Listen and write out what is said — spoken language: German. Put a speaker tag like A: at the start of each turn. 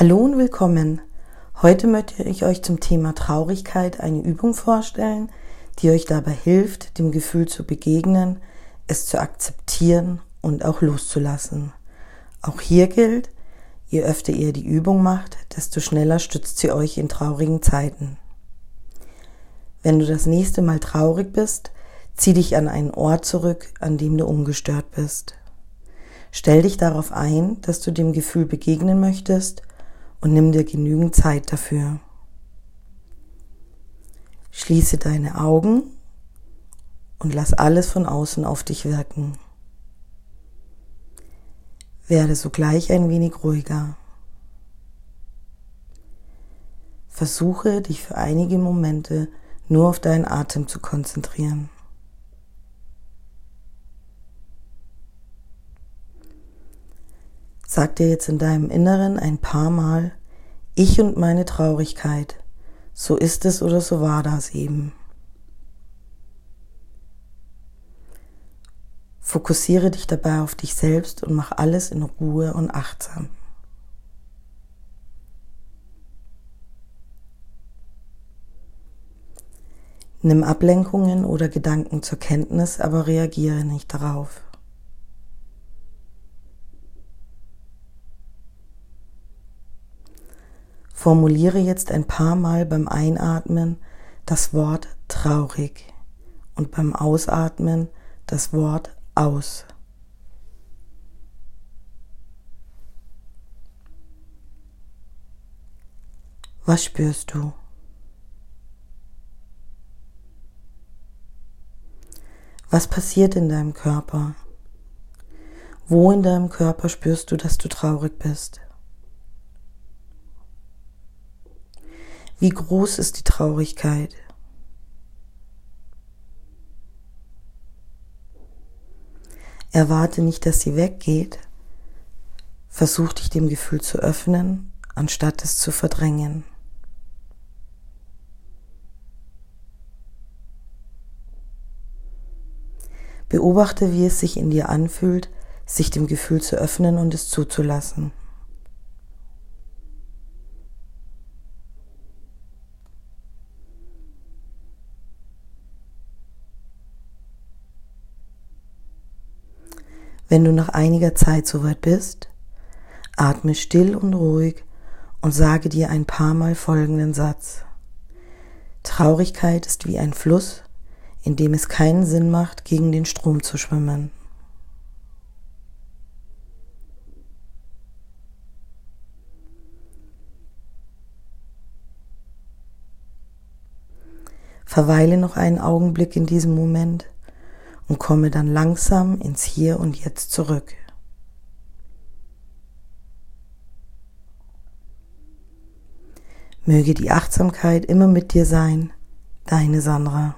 A: Hallo und willkommen. Heute möchte ich euch zum Thema Traurigkeit eine Übung vorstellen, die euch dabei hilft, dem Gefühl zu begegnen, es zu akzeptieren und auch loszulassen. Auch hier gilt, je öfter ihr die Übung macht, desto schneller stützt sie euch in traurigen Zeiten. Wenn du das nächste Mal traurig bist, zieh dich an einen Ort zurück, an dem du ungestört bist. Stell dich darauf ein, dass du dem Gefühl begegnen möchtest und nimm dir genügend Zeit dafür. Schließe deine Augen und lass alles von außen auf dich wirken. Werde sogleich ein wenig ruhiger. Versuche dich für einige Momente nur auf deinen Atem zu konzentrieren. Sag dir jetzt in deinem Inneren ein paar Mal, ich und meine Traurigkeit, so ist es oder so war das eben. Fokussiere dich dabei auf dich selbst und mach alles in Ruhe und achtsam. Nimm Ablenkungen oder Gedanken zur Kenntnis, aber reagiere nicht darauf. Formuliere jetzt ein paar Mal beim Einatmen das Wort traurig und beim Ausatmen das Wort aus. Was spürst du? Was passiert in deinem Körper? Wo in deinem Körper spürst du, dass du traurig bist? Wie groß ist die Traurigkeit? Erwarte nicht, dass sie weggeht. Versuch dich dem Gefühl zu öffnen, anstatt es zu verdrängen. Beobachte, wie es sich in dir anfühlt, sich dem Gefühl zu öffnen und es zuzulassen. Wenn du nach einiger Zeit soweit bist, atme still und ruhig und sage dir ein paar Mal folgenden Satz. Traurigkeit ist wie ein Fluss, in dem es keinen Sinn macht, gegen den Strom zu schwimmen. Verweile noch einen Augenblick in diesem Moment und komme dann langsam ins Hier und Jetzt zurück. Möge die Achtsamkeit immer mit dir sein, deine Sandra.